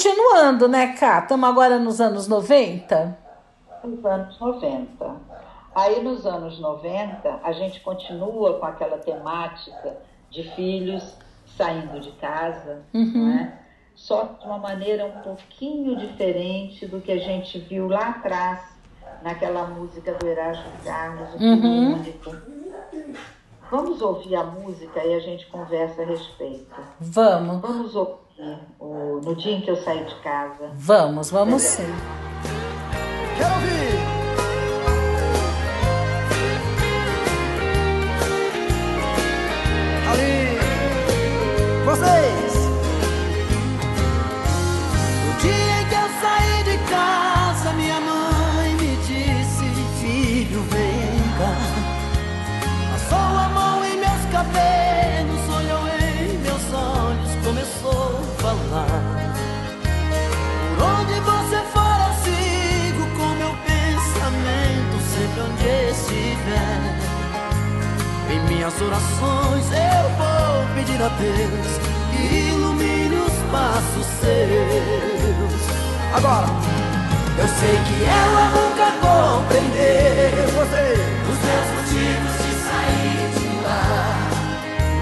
Continuando, né, Cá? Estamos agora nos anos 90. Nos anos 90. Aí nos anos 90, a gente continua com aquela temática de filhos saindo de casa, Uhum. né? só de uma maneira um pouquinho diferente do que a gente viu lá atrás, naquela música do Erasmo Carlos, o Uhum. Único. Vamos ouvir a música e a gente conversa a respeito. Vamos, Vamos ouvir o No Dia em que eu saí de casa. vamos, vamos sim. Quero ouvir! Minhas orações eu vou pedir a Deus que ilumine passos seus. Agora, eu sei que ela nunca compreendeu os meus motivos de sair de lá.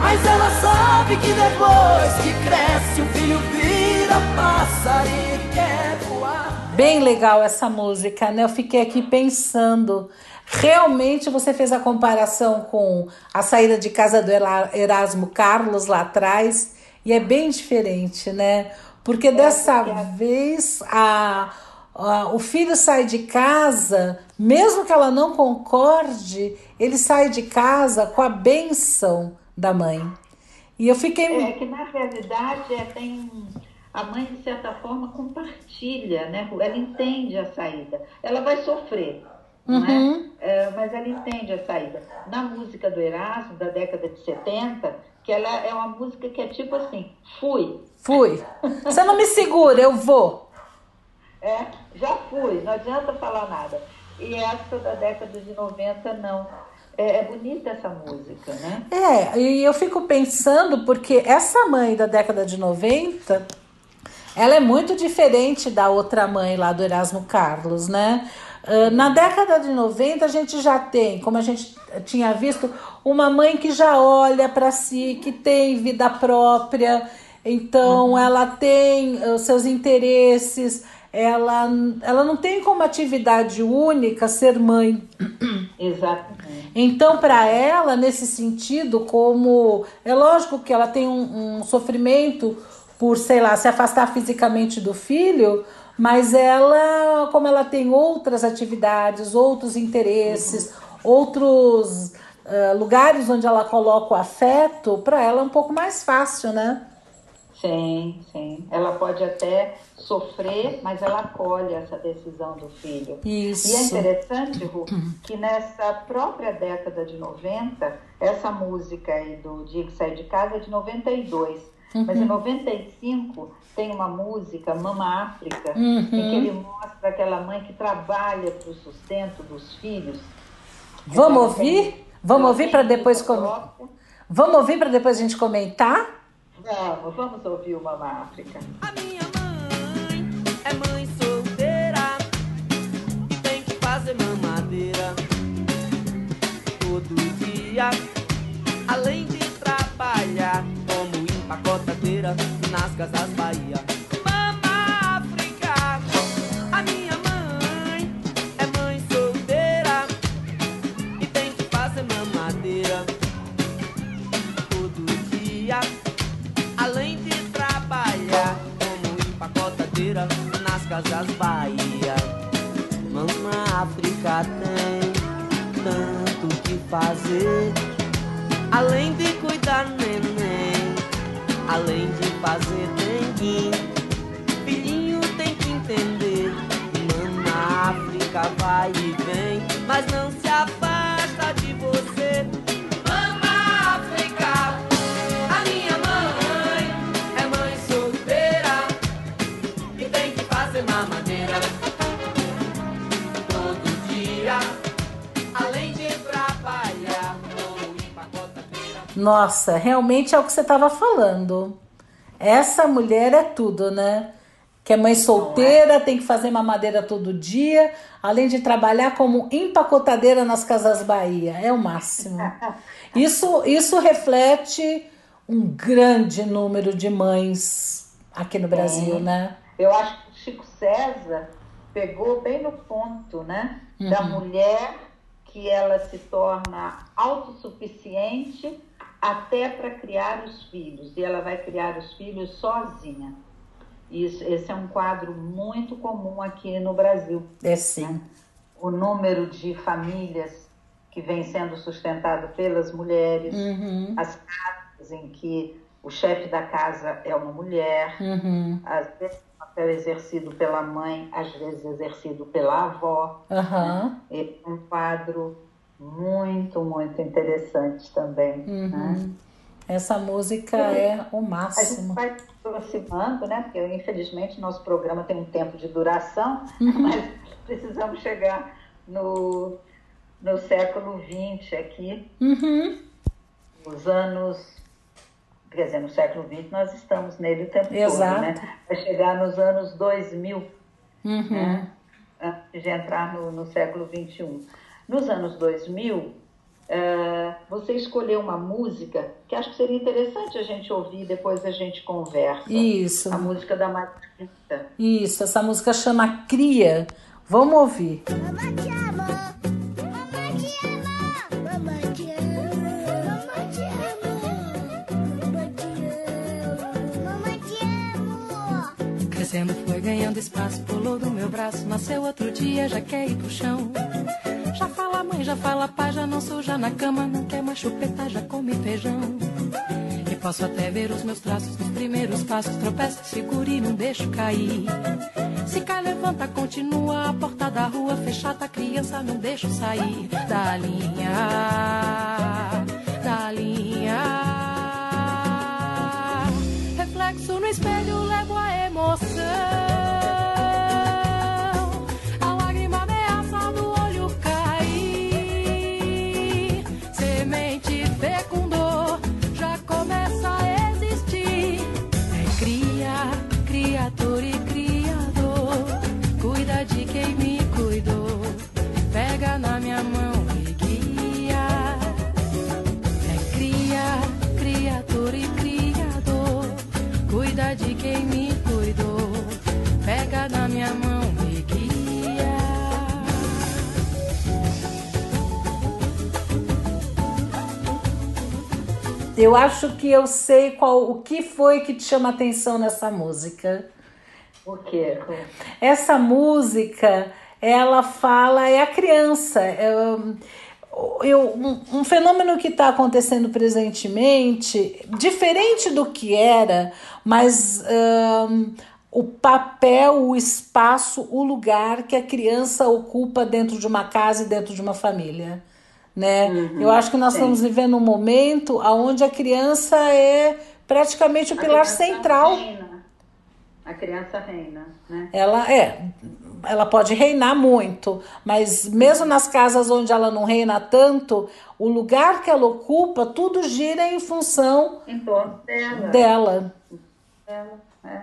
Mas ela sabe que depois que cresce, o filho vira passarinho e quer voar. Bem legal essa música, né? Eu fiquei aqui pensando. Realmente você fez a comparação com a saída de casa do Erasmo Carlos lá atrás e é bem diferente, né? Porque dessa vez a, a- o filho sai de casa, mesmo que ela não concorde, ele sai de casa com a benção da mãe. E eu fiquei. É que na realidade é, tem a mãe de certa forma compartilha, né? Ela entende a saída. Ela vai sofrer, Uhum. é? É, Mas ela entende a saída. Na música do Erasmo da década de 70, que ela é uma música que é tipo assim, fui, Fui. Você não me segura, eu vou. é, já fui, não adianta falar nada. E essa da década de 90 não. É, é bonita essa música, né? É, e eu fico pensando porque essa mãe da década de 90, ela é muito diferente da outra mãe lá do Erasmo Carlos, né? Ah, Na década de 90 a gente já tem, como a gente tinha visto, uma mãe que já olha para si, que tem vida própria, então ela tem os seus interesses, ela, ela não tem como atividade única ser mãe. Exatamente. Então, para ela, nesse sentido, como é lógico que ela tem um, um sofrimento por, sei lá, se afastar fisicamente do filho, mas ela, como ela tem outras atividades, outros interesses, outros ah, lugares onde ela coloca o afeto, para ela é um pouco mais fácil, né? Sim, sim. Ela pode até sofrer, mas ela acolhe essa decisão do filho. Isso. E é interessante, Ru, que nessa própria década de 90, essa música aí do Dia que Sai de Casa é de 92. Mas em Uhum. 95 tem uma música, Mama África, Uhum. em que ele mostra aquela mãe que trabalha para o sustento dos filhos. Vamos Ela ouvir? tem- Vamos ouvir para depois vida com... própria. Vamos ouvir para depois a gente comentar? Vamos, vamos ouvir o Mama África. É mãe solteira tem que fazer mamadeira todo dia, além de casas Bahia. Mama África, a minha mãe é mãe solteira e tem que fazer mamadeira todo dia, além de trabalhar como empacotadeira nas casas Bahia. Mama África tem tanto que fazer, além de cuidar neném, além de fazer dengue. Filhinho tem que entender, Mama África vai e vem, mas não se afasta de você. Mama África, a minha mãe é mãe solteira e tem que fazer mamadeira todo dia, além de trabalhar. Nossa, realmente é o que você estava falando. Essa mulher é tudo, né? Que é mãe solteira, tem que fazer mamadeira todo dia, além de trabalhar como empacotadeira nas Casas Bahia. É o máximo. Isso, isso reflete um grande número de mães aqui no Brasil, Sim. né? Eu acho que o Chico César pegou bem no ponto, né? Da Uhum. mulher que ela se torna autossuficiente até para criar os filhos. E ela vai criar os filhos sozinha. Isso, esse é um quadro muito comum aqui no Brasil. É sim. O número de famílias que vem sendo sustentado pelas mulheres, Uhum. as casas em que o chefe da casa é uma mulher, Uhum. às vezes o papel exercido pela mãe, às vezes exercido pela avó. Aham. É um quadro muito, muito interessante também. Uhum. né? Essa música é o A gente máximo. vai se aproximando, né? Porque infelizmente nosso programa tem um tempo de duração, Uhum. mas precisamos chegar no, no século XX aqui, Uhum. os anos quer dizer, no século XX nós estamos nele o tempo Exato. todo, né? Vai chegar nos anos 2000, Uhum. né? antes de entrar no, no século XXI. Nos anos 2000, eh, você escolheu uma música que acho que seria interessante a gente ouvir, depois a gente conversa. Isso. A música da Margarita. Isso, essa música chama Cria. Vamos ouvir. Crescendo foi ganhando espaço, pulou do meu braço, nasceu outro dia, já quer ir pro chão. Mãe, já fala pai, já não suja na cama, não quer mais chupeta, já come feijão. E posso até ver os meus traços nos primeiros passos, tropeça, segura e não deixo cair. Se cai, levanta, continua, a porta da rua fechada, criança não deixo sair da linha, da linha. Reflexo no espelho, levo a emoção. Eu acho que eu sei qual o que foi que te chama atenção nessa música. O quê? Essa música, ela fala, é a criança. É, eu, um, um fenômeno que está acontecendo presentemente, diferente do que era, mas hum, o papel, o espaço, o lugar que a criança ocupa dentro de uma casa e dentro de uma família. Né? Eu acho que nós sim. estamos vivendo um momento onde a criança é praticamente o A pilar central. reina. A criança reina, né? Ela é, ela pode reinar muito, mas mesmo nas casas onde ela não reina tanto, o lugar que ela ocupa, tudo gira em função Em dela. dela. Ela, é.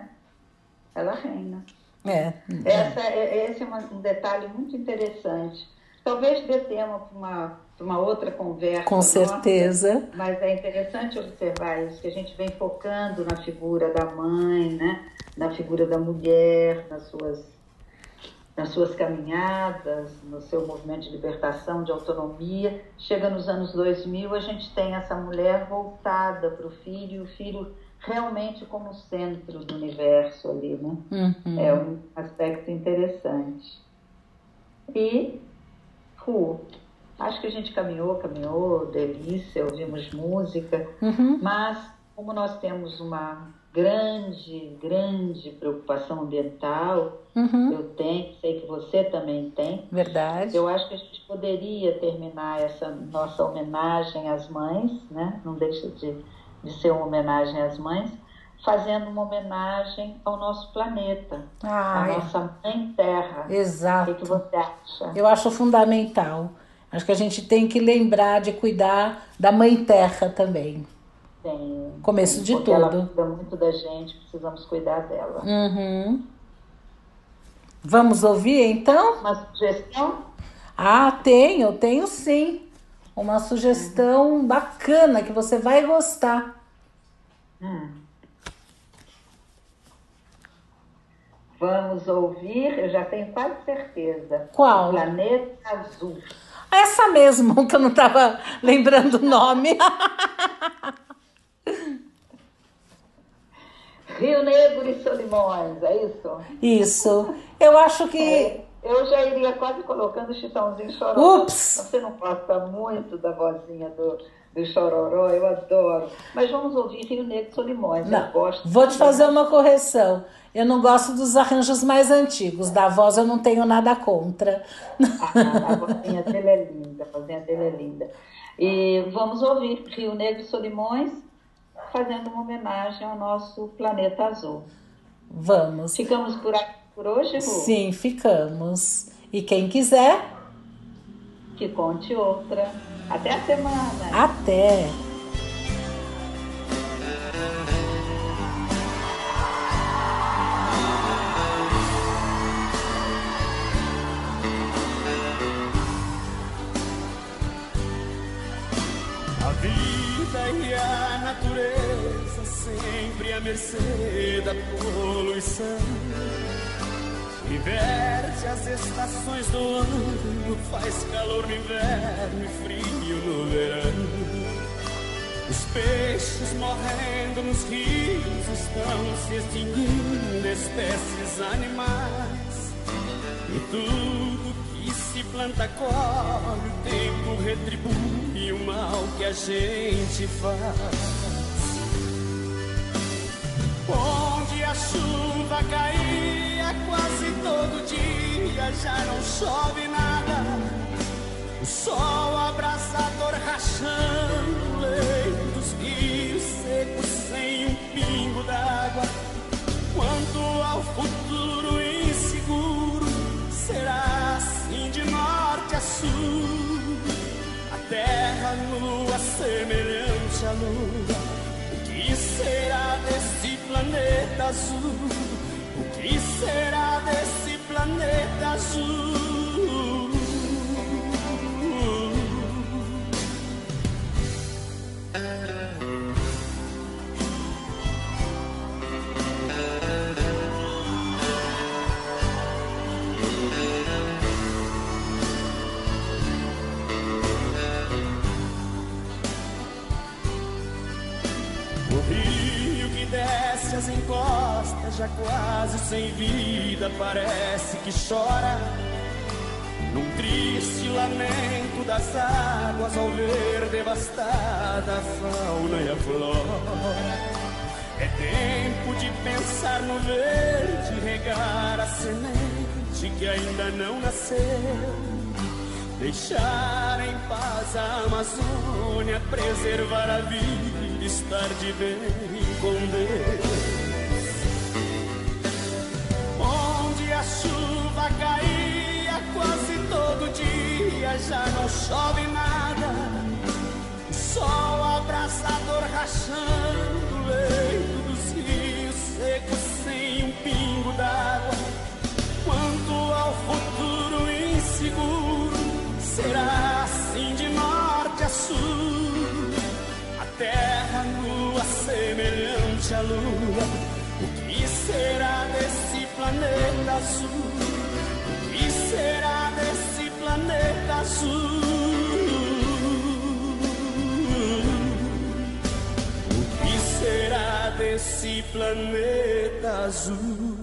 Ela reina. É. Essa, é- esse é um detalhe muito interessante. Talvez dê tema para uma, pra uma outra conversa. Com nossa, certeza. Mas é interessante observar isso, que a gente vem focando na figura da mãe, né? na figura da mulher, nas suas, nas suas caminhadas, no seu movimento de libertação, de autonomia. Chega nos anos 2000, a gente tem essa mulher voltada para o filho, e o filho realmente como centro do universo ali, né? Uhum. É um aspecto interessante. E Ru, acho que a gente caminhou, caminhou, delícia, ouvimos música, Uhum. mas como nós temos uma grande, grande preocupação ambiental, Uhum. eu tenho, sei que você também tem, Verdade. eu acho que a gente poderia terminar essa nossa homenagem às mães, né? não deixa de, de ser uma homenagem às mães, fazendo uma homenagem ao nosso planeta, Ah, à é. nossa mãe Terra. Exato. O que, que você acha? Eu acho fundamental. Acho que a gente tem que lembrar de cuidar da mãe terra também. Tem, Começo de porque ela tudo. cuida muito da gente, precisamos cuidar dela. Uhum. Vamos ouvir então? Uma sugestão? Ah, tenho, tenho sim. Uma sugestão bacana que você vai gostar. Hum. Vamos ouvir, eu já tenho quase certeza. Qual? O Planeta Azul. Essa mesmo, que eu não estava lembrando o nome. Rio Negro e Solimões, é isso? Isso. Eu acho que. Eu já iria quase colocando Chitãozinho Chororó. Ups! Você não gosta muito da vozinha do, do Chororó, eu adoro. Mas vamos ouvir Rio Negro e Solimões, eu Não, gosto. vou te fazer uma correção. Eu não gosto dos arranjos mais antigos. Da voz eu não tenho nada contra. Ah, a vozinha dele é linda, a vozinha dele é linda. E vamos ouvir Rio Negro e Solimões fazendo uma homenagem ao nosso planeta azul. Vamos. Ficamos por aqui por hoje, Ru? Sim, ficamos. E quem quiser, Que conte outra. Até a semana. até. Mercê da poluição. Inverte as estações do ano, faz calor no inverno e frio no verão. Os peixes morrendo nos rios estão se extinguindo, espécies animais. E tudo que se planta colhe, o tempo retribui o mal que a gente faz. Onde a chuva caía quase todo dia, já não chove nada. O sol abrasador rachando o leito dos rios secos sem um pingo d'água. Quanto ao futuro inseguro, será assim de norte a sul. A terra nua semelhante à lua. O que será planeta azul? O que será desse planeta azul? Desce as encostas, já quase sem vida, parece que chora. Num triste lamento das águas ao ver devastada a fauna e a flora. É tempo de pensar no verde, regar a semente que ainda não nasceu. Deixar em paz a Amazônia, preservar a vida, estar de bem com Deus. A chuva caía quase todo dia, já não chove nada. O sol abrasador rachando o leito dos rios secos sem um pingo d'água. Quanto ao futuro inseguro, será assim de norte a sul. A terra nua semelhante à lua. O que será desse planeta azul? O que será desse planeta azul? O que será desse planeta azul?